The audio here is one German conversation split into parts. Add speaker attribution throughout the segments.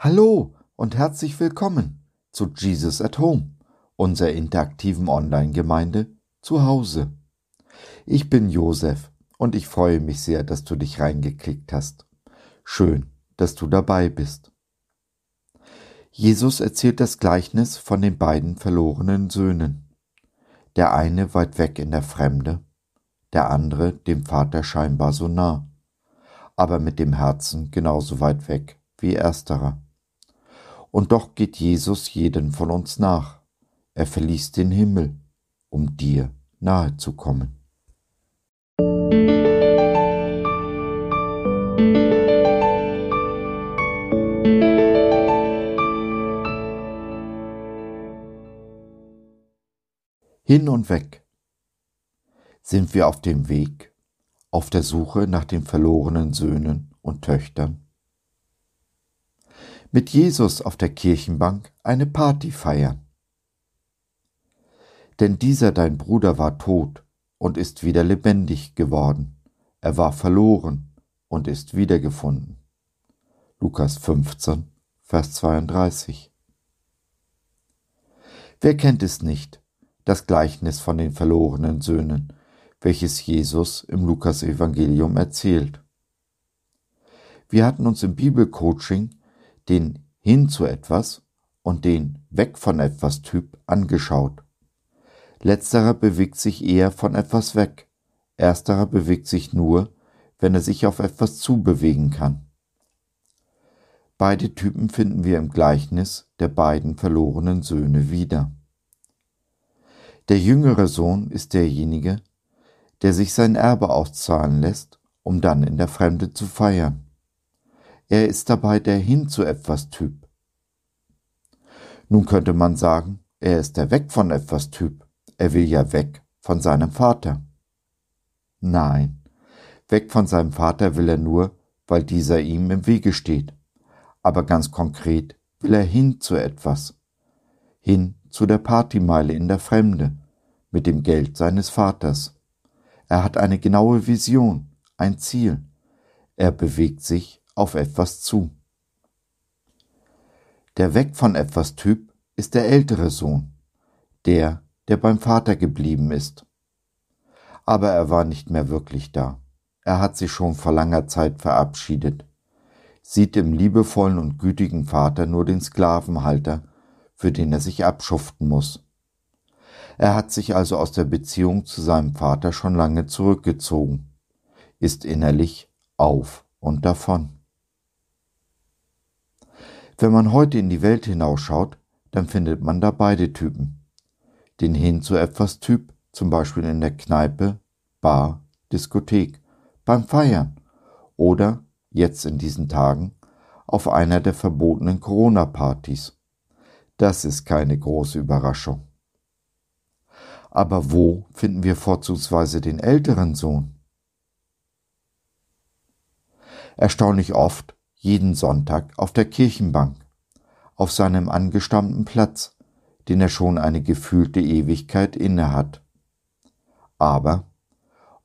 Speaker 1: Hallo und herzlich willkommen zu Jesus at Home, unserer interaktiven Online-Gemeinde zu Hause. Ich bin Josef und ich freue mich sehr, dass du dich reingeklickt hast. Schön, dass du dabei bist. Jesus erzählt das Gleichnis von den beiden verlorenen Söhnen. Der eine weit weg in der Fremde, der andere dem Vater scheinbar so nah, aber mit dem Herzen genauso weit weg wie ersterer. Und doch geht Jesus jeden von uns nach. Er verließ den Himmel, um dir nahe zu kommen. Hin und weg. Sind wir auf dem Weg, auf der Suche nach den verlorenen Söhnen und Töchtern? Mit Jesus auf der Kirchenbank eine Party feiern. Denn dieser dein Bruder war tot und ist wieder lebendig geworden. Er war verloren und ist wiedergefunden. Lukas 15, Vers 32. Wer kennt es nicht, das Gleichnis von den verlorenen Söhnen, welches Jesus im Lukas-Evangelium erzählt. Wir hatten uns im Bibelcoaching den hin zu etwas und den weg von etwas Typ angeschaut. Letzterer bewegt sich eher von etwas weg, ersterer bewegt sich nur, wenn er sich auf etwas zubewegen kann. Beide Typen finden wir im Gleichnis der beiden verlorenen Söhne wieder. Der jüngere Sohn ist derjenige, der sich sein Erbe auszahlen lässt, um dann in der Fremde zu feiern. Er ist dabei der Hin zu etwas Typ. Nun könnte man sagen, er ist der Weg von etwas Typ. Er will ja weg von seinem Vater. Nein, weg von seinem Vater will er nur, weil dieser ihm im Wege steht. Aber ganz konkret will er hin zu etwas. Hin zu der Partymeile in der Fremde mit dem Geld seines Vaters. Er hat eine genaue Vision, ein Ziel. Er bewegt sich auf etwas zu. Der Weg von etwas Typ ist der ältere Sohn, der, der beim Vater geblieben ist. Aber er war nicht mehr wirklich da. Er hat sich schon vor langer Zeit verabschiedet, sieht im liebevollen und gütigen Vater nur den Sklavenhalter, für den er sich abschuften muss. Er hat sich also aus der Beziehung zu seinem Vater schon lange zurückgezogen, ist innerlich auf und davon. Wenn man heute in die Welt hinausschaut, dann findet man da beide Typen. Den hin zu etwas Typ, zum Beispiel in der Kneipe, Bar, Diskothek, beim Feiern oder jetzt in diesen Tagen auf einer der verbotenen Corona-Partys. Das ist keine große Überraschung. Aber wo finden wir vorzugsweise den älteren Sohn? Erstaunlich oft jeden Sonntag auf der Kirchenbank, auf seinem angestammten Platz, den er schon eine gefühlte Ewigkeit innehat. Aber,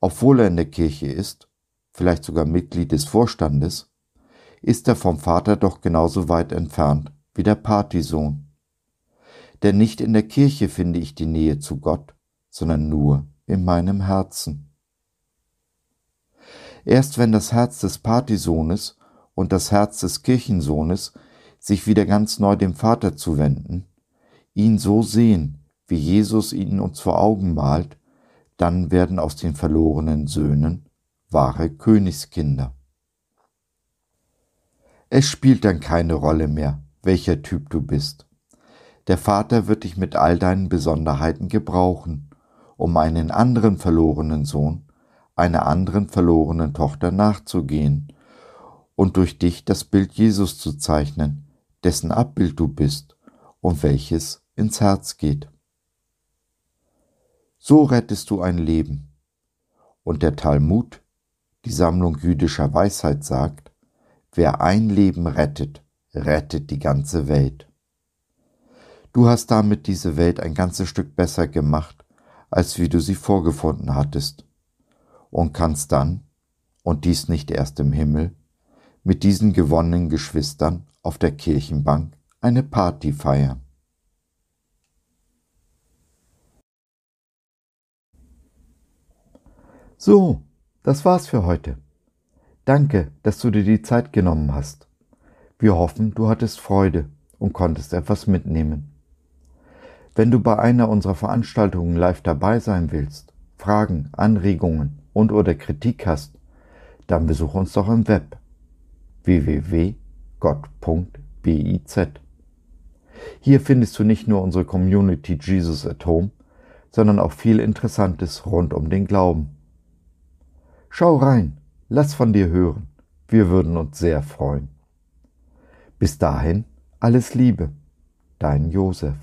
Speaker 1: obwohl er in der Kirche ist, vielleicht sogar Mitglied des Vorstandes, ist er vom Vater doch genauso weit entfernt wie der Partysohn. Denn nicht in der Kirche finde ich die Nähe zu Gott, sondern nur in meinem Herzen. Erst wenn das Herz des Partysohnes und das Herz des Kirchensohnes sich wieder ganz neu dem Vater zuwenden, ihn so sehen, wie Jesus ihn uns vor Augen malt, dann werden aus den verlorenen Söhnen wahre Königskinder. Es spielt dann keine Rolle mehr, welcher Typ du bist. Der Vater wird dich mit all deinen Besonderheiten gebrauchen um einen anderen verlorenen Sohn, einer anderen verlorenen Tochter nachzugehen und durch dich das Bild Jesus zu zeichnen, dessen Abbild du bist und welches ins Herz geht. So rettest du ein Leben. Und der Talmud, die Sammlung jüdischer Weisheit, sagt, wer ein Leben rettet, rettet die ganze Welt. Du hast damit diese Welt ein ganzes Stück besser gemacht als wie du sie vorgefunden hattest, und kannst dann, und dies nicht erst im Himmel, mit diesen gewonnenen Geschwistern auf der Kirchenbank eine Party feiern. So, das war's für heute. Danke, dass du dir die Zeit genommen hast. Wir hoffen, du hattest Freude und konntest etwas mitnehmen. Wenn du bei einer unserer Veranstaltungen live dabei sein willst, Fragen, Anregungen und oder Kritik hast, dann besuch uns doch im Web www.gott.biz. Hier findest du nicht nur unsere Community Jesus at Home, sondern auch viel Interessantes rund um den Glauben. Schau rein, lass von dir hören, wir würden uns sehr freuen. Bis dahin, alles Liebe, dein Josef.